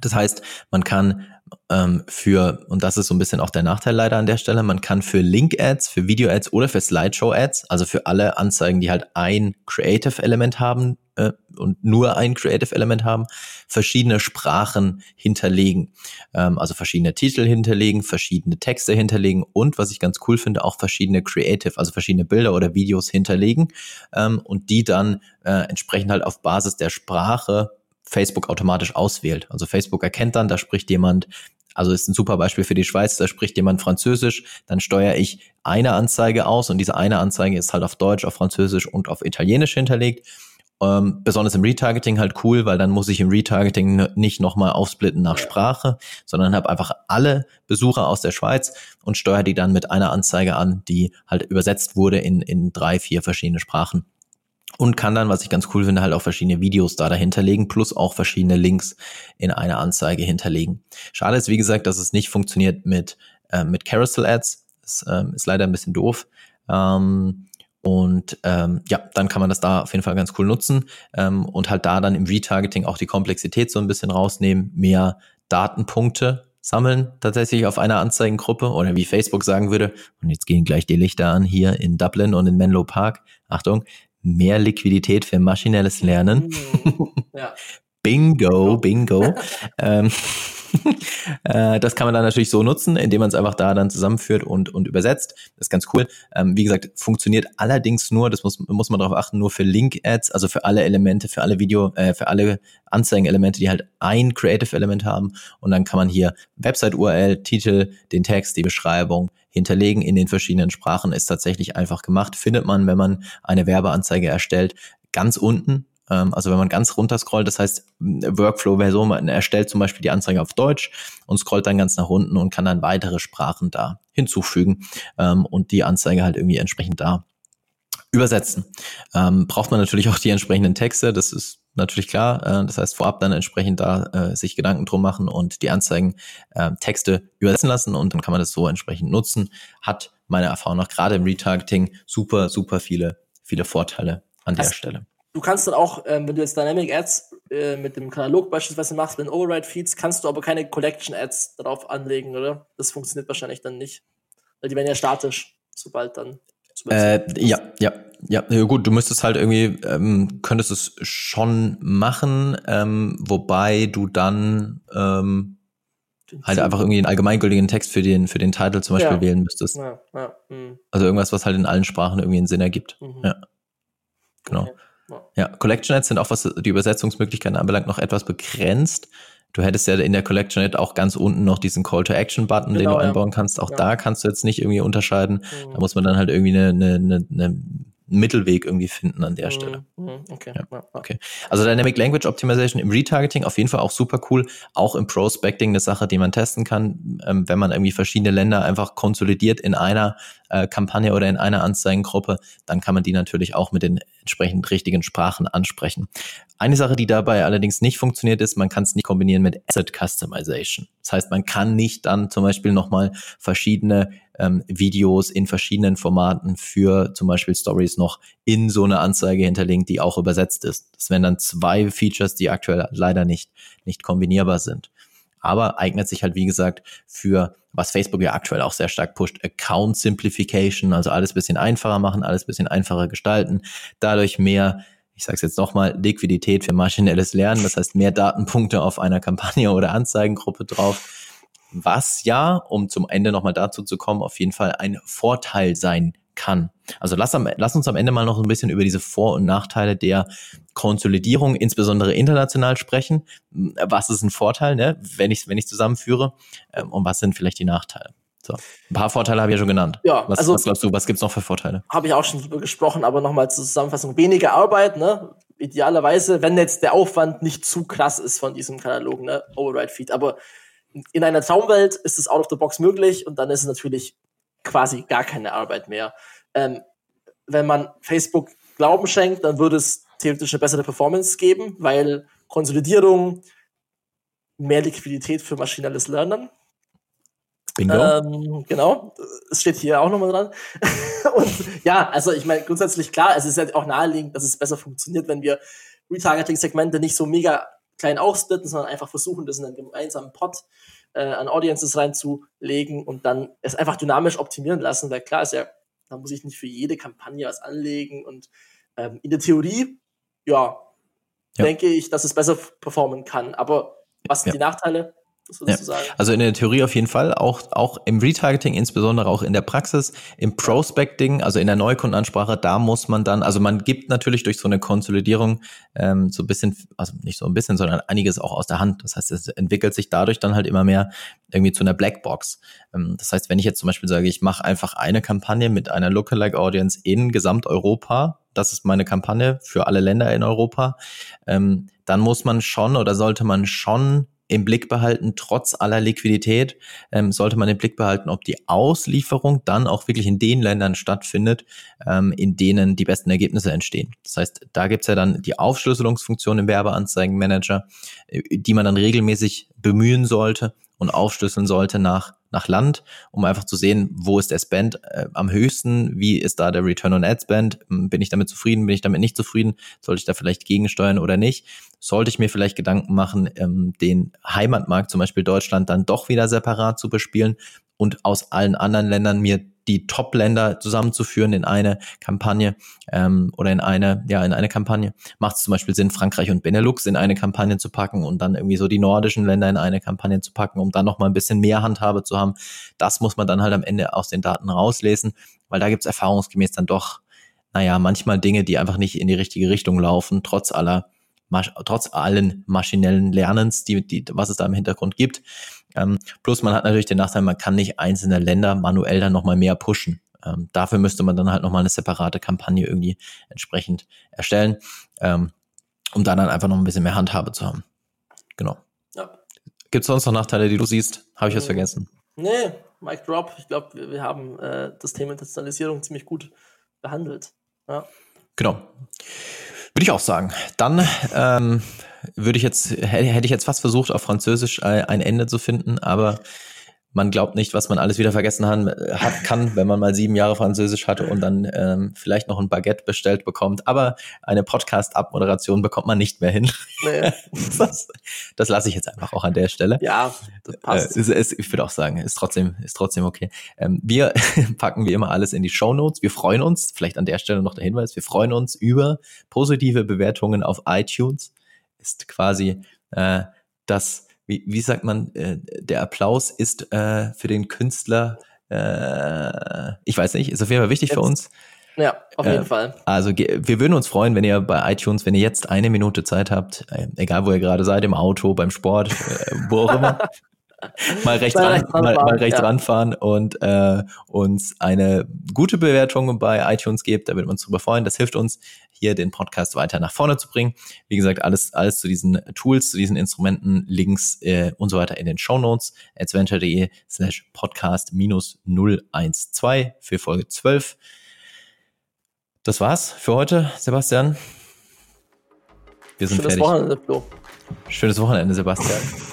Das heißt, man kann ähm, für, und das ist so ein bisschen auch der Nachteil leider an der Stelle, man kann für Link-Ads, für Video-Ads oder für Slideshow-Ads, also für alle Anzeigen, die halt ein Creative-Element haben äh, und nur ein Creative-Element haben, verschiedene Sprachen hinterlegen. Ähm, also verschiedene Titel hinterlegen, verschiedene Texte hinterlegen und, was ich ganz cool finde, auch verschiedene Creative, also verschiedene Bilder oder Videos hinterlegen ähm, und die dann äh, entsprechend halt auf Basis der Sprache Facebook automatisch auswählt. Also Facebook erkennt dann, da spricht jemand, also ist ein super Beispiel für die Schweiz, da spricht jemand Französisch, dann steuere ich eine Anzeige aus und diese eine Anzeige ist halt auf Deutsch, auf Französisch und auf Italienisch hinterlegt. Ähm, besonders im Retargeting halt cool, weil dann muss ich im Retargeting nicht nochmal aufsplitten nach Sprache, sondern habe einfach alle Besucher aus der Schweiz und steuere die dann mit einer Anzeige an, die halt übersetzt wurde in, in drei, vier verschiedene Sprachen und kann dann, was ich ganz cool finde, halt auch verschiedene Videos da dahinter legen, plus auch verschiedene Links in einer Anzeige hinterlegen. Schade ist, wie gesagt, dass es nicht funktioniert mit, äh, mit Carousel Ads. Das ähm, ist leider ein bisschen doof. Ähm, und ähm, ja, dann kann man das da auf jeden Fall ganz cool nutzen ähm, und halt da dann im Retargeting auch die Komplexität so ein bisschen rausnehmen, mehr Datenpunkte sammeln tatsächlich auf einer Anzeigengruppe oder wie Facebook sagen würde, und jetzt gehen gleich die Lichter an hier in Dublin und in Menlo Park. Achtung, mehr Liquidität für maschinelles Lernen. Mhm. Ja. bingo, bingo. ähm, äh, das kann man dann natürlich so nutzen, indem man es einfach da dann zusammenführt und, und übersetzt. Das ist ganz cool. Ähm, wie gesagt, funktioniert allerdings nur, das muss, muss man darauf achten, nur für Link-Ads, also für alle Elemente, für alle Video, äh, für alle Anzeigen-Elemente, die halt ein Creative-Element haben. Und dann kann man hier Website-URL, Titel, den Text, die Beschreibung hinterlegen in den verschiedenen Sprachen. Ist tatsächlich einfach gemacht. Findet man, wenn man eine Werbeanzeige erstellt, ganz unten ähm, also wenn man ganz runter scrollt, das heißt, Workflow wäre so, man erstellt zum Beispiel die Anzeige auf Deutsch und scrollt dann ganz nach unten und kann dann weitere Sprachen da hinzufügen ähm, und die Anzeige halt irgendwie entsprechend da übersetzen. Ähm, braucht man natürlich auch die entsprechenden Texte, das ist natürlich klar. Äh, das heißt, vorab dann entsprechend da äh, sich Gedanken drum machen und die Anzeigen äh, Texte übersetzen lassen und dann kann man das so entsprechend nutzen. Hat meiner Erfahrung nach gerade im Retargeting super, super viele, viele Vorteile an der Stelle. Du kannst dann auch, ähm, wenn du jetzt Dynamic Ads äh, mit dem Katalog beispielsweise machst, mit den Override Feeds, kannst du aber keine Collection Ads darauf anlegen, oder? Das funktioniert wahrscheinlich dann nicht. Weil die werden ja statisch, sobald dann. Äh, ja, ja, ja, gut, du müsstest halt irgendwie, ähm, könntest es schon machen, ähm, wobei du dann ähm, halt einfach irgendwie einen allgemeingültigen Text für den, für den Titel zum Beispiel ja. wählen müsstest. Ja, ja, hm. also irgendwas, was halt in allen Sprachen irgendwie einen Sinn ergibt. Mhm. Ja. Genau. Okay. Ja, Collection Ads sind auch, was die Übersetzungsmöglichkeiten anbelangt, noch etwas begrenzt. Du hättest ja in der Collection auch ganz unten noch diesen Call to Action Button, genau, den du ja. einbauen kannst. Auch ja. da kannst du jetzt nicht irgendwie unterscheiden. Mhm. Da muss man dann halt irgendwie eine, eine, eine, eine Mittelweg irgendwie finden an der mhm. Stelle. Mhm. Okay. Ja. okay. Also Dynamic Language Optimization im Retargeting auf jeden Fall auch super cool. Auch im Prospecting eine Sache, die man testen kann, ähm, wenn man irgendwie verschiedene Länder einfach konsolidiert in einer äh, Kampagne oder in einer Anzeigengruppe, dann kann man die natürlich auch mit den entsprechend richtigen Sprachen ansprechen. Eine Sache, die dabei allerdings nicht funktioniert, ist, man kann es nicht kombinieren mit Asset Customization. Das heißt, man kann nicht dann zum Beispiel nochmal verschiedene ähm, Videos in verschiedenen Formaten für zum Beispiel Stories noch in so eine Anzeige hinterlegen, die auch übersetzt ist. Das wären dann zwei Features, die aktuell leider nicht, nicht kombinierbar sind. Aber eignet sich halt, wie gesagt, für was Facebook ja aktuell auch sehr stark pusht, Account Simplification, also alles bisschen einfacher machen, alles bisschen einfacher gestalten, dadurch mehr ich sage es jetzt nochmal, Liquidität für maschinelles Lernen, das heißt mehr Datenpunkte auf einer Kampagne oder Anzeigengruppe drauf, was ja, um zum Ende nochmal dazu zu kommen, auf jeden Fall ein Vorteil sein kann. Also lass, am, lass uns am Ende mal noch ein bisschen über diese Vor- und Nachteile der Konsolidierung, insbesondere international sprechen. Was ist ein Vorteil, ne, wenn ich wenn ich zusammenführe? Ähm, und was sind vielleicht die Nachteile? So, ein paar Vorteile habe ich ja schon genannt. Ja, was, also, was glaubst du, was gibt's noch für Vorteile? Habe ich auch schon drüber gesprochen, aber nochmal zur Zusammenfassung. Weniger Arbeit, ne? Idealerweise, wenn jetzt der Aufwand nicht zu krass ist von diesem Katalog, ne? Override Feed. Aber in einer Traumwelt ist es out of the box möglich und dann ist es natürlich quasi gar keine Arbeit mehr. Ähm, wenn man Facebook Glauben schenkt, dann würde es theoretisch eine bessere Performance geben, weil Konsolidierung, mehr Liquidität für maschinelles Lernen. Bingo. Ähm, genau, es steht hier auch nochmal dran. und ja, also ich meine, grundsätzlich klar, es ist ja auch naheliegend, dass es besser funktioniert, wenn wir Retargeting-Segmente nicht so mega klein aufsplitten, sondern einfach versuchen, das in einen gemeinsamen Pot äh, an Audiences reinzulegen und dann es einfach dynamisch optimieren lassen, weil klar ist ja, da muss ich nicht für jede Kampagne was anlegen und ähm, in der Theorie, ja, ja, denke ich, dass es besser performen kann. Aber was sind ja. die Nachteile? Ja. Also in der Theorie auf jeden Fall, auch, auch im Retargeting, insbesondere auch in der Praxis, im Prospecting, also in der Neukundenansprache, da muss man dann, also man gibt natürlich durch so eine Konsolidierung ähm, so ein bisschen, also nicht so ein bisschen, sondern einiges auch aus der Hand. Das heißt, es entwickelt sich dadurch dann halt immer mehr irgendwie zu einer Blackbox. Ähm, das heißt, wenn ich jetzt zum Beispiel sage, ich mache einfach eine Kampagne mit einer Lookalike Audience in Gesamteuropa, das ist meine Kampagne für alle Länder in Europa, ähm, dann muss man schon oder sollte man schon im Blick behalten, trotz aller Liquidität, ähm, sollte man im Blick behalten, ob die Auslieferung dann auch wirklich in den Ländern stattfindet, ähm, in denen die besten Ergebnisse entstehen. Das heißt, da gibt's ja dann die Aufschlüsselungsfunktion im Werbeanzeigenmanager, äh, die man dann regelmäßig bemühen sollte und aufschlüsseln sollte nach nach Land, um einfach zu sehen, wo ist der Spend äh, am höchsten, wie ist da der Return on Ad Spend, hm, bin ich damit zufrieden, bin ich damit nicht zufrieden, sollte ich da vielleicht gegensteuern oder nicht, sollte ich mir vielleicht Gedanken machen, ähm, den Heimatmarkt, zum Beispiel Deutschland, dann doch wieder separat zu bespielen und aus allen anderen Ländern mir die Top-Länder zusammenzuführen in eine Kampagne ähm, oder in eine, ja, in eine Kampagne. Macht es zum Beispiel Sinn, Frankreich und Benelux in eine Kampagne zu packen und dann irgendwie so die nordischen Länder in eine Kampagne zu packen, um dann nochmal ein bisschen mehr Handhabe zu haben. Das muss man dann halt am Ende aus den Daten rauslesen, weil da gibt es erfahrungsgemäß dann doch, naja, manchmal Dinge, die einfach nicht in die richtige Richtung laufen, trotz aller trotz allen maschinellen Lernens, die, die, was es da im Hintergrund gibt. Ähm, plus man hat natürlich den Nachteil, man kann nicht einzelne Länder manuell dann nochmal mehr pushen. Ähm, dafür müsste man dann halt nochmal eine separate Kampagne irgendwie entsprechend erstellen, ähm, um dann, dann einfach noch ein bisschen mehr Handhabe zu haben. Genau. Ja. Gibt es sonst noch Nachteile, die du siehst? Habe ich was ähm, vergessen? Nee, Mike Drop. Ich glaube, wir, wir, haben äh, das Thema Internationalisierung ziemlich gut behandelt. Ja. Genau. Würde ich auch sagen. Dann ähm, würde ich jetzt, hätte ich jetzt fast versucht, auf Französisch ein Ende zu finden, aber man glaubt nicht, was man alles wieder vergessen hat, kann, wenn man mal sieben Jahre Französisch hatte und dann ähm, vielleicht noch ein Baguette bestellt bekommt. Aber eine Podcast-Abmoderation bekommt man nicht mehr hin. Nee. das, das lasse ich jetzt einfach auch an der Stelle. Ja, das passt. Äh, ist, ist, ich würde auch sagen, ist trotzdem, ist trotzdem okay. Ähm, wir packen wie immer alles in die Show Notes. Wir freuen uns, vielleicht an der Stelle noch der Hinweis, wir freuen uns über positive Bewertungen auf iTunes ist quasi äh, das, wie, wie sagt man, äh, der Applaus ist äh, für den Künstler, äh, ich weiß nicht, ist auf jeden Fall wichtig jetzt, für uns. Ja, auf jeden äh, Fall. Also wir würden uns freuen, wenn ihr bei iTunes, wenn ihr jetzt eine Minute Zeit habt, äh, egal wo ihr gerade seid, im Auto, beim Sport, äh, wo auch immer, mal rechts, mal, ran, mal, mal rechts ja. ranfahren und äh, uns eine gute Bewertung bei iTunes gebt. Da würden wir uns drüber freuen. Das hilft uns, hier den Podcast weiter nach vorne zu bringen. Wie gesagt, alles, alles zu diesen Tools, zu diesen Instrumenten, Links äh, und so weiter in den Show Notes. adventure.de slash podcast minus 012 für Folge 12. Das war's für heute, Sebastian. Wir sind Schönes fertig. Wochenende, Flo. Schönes Wochenende, Sebastian.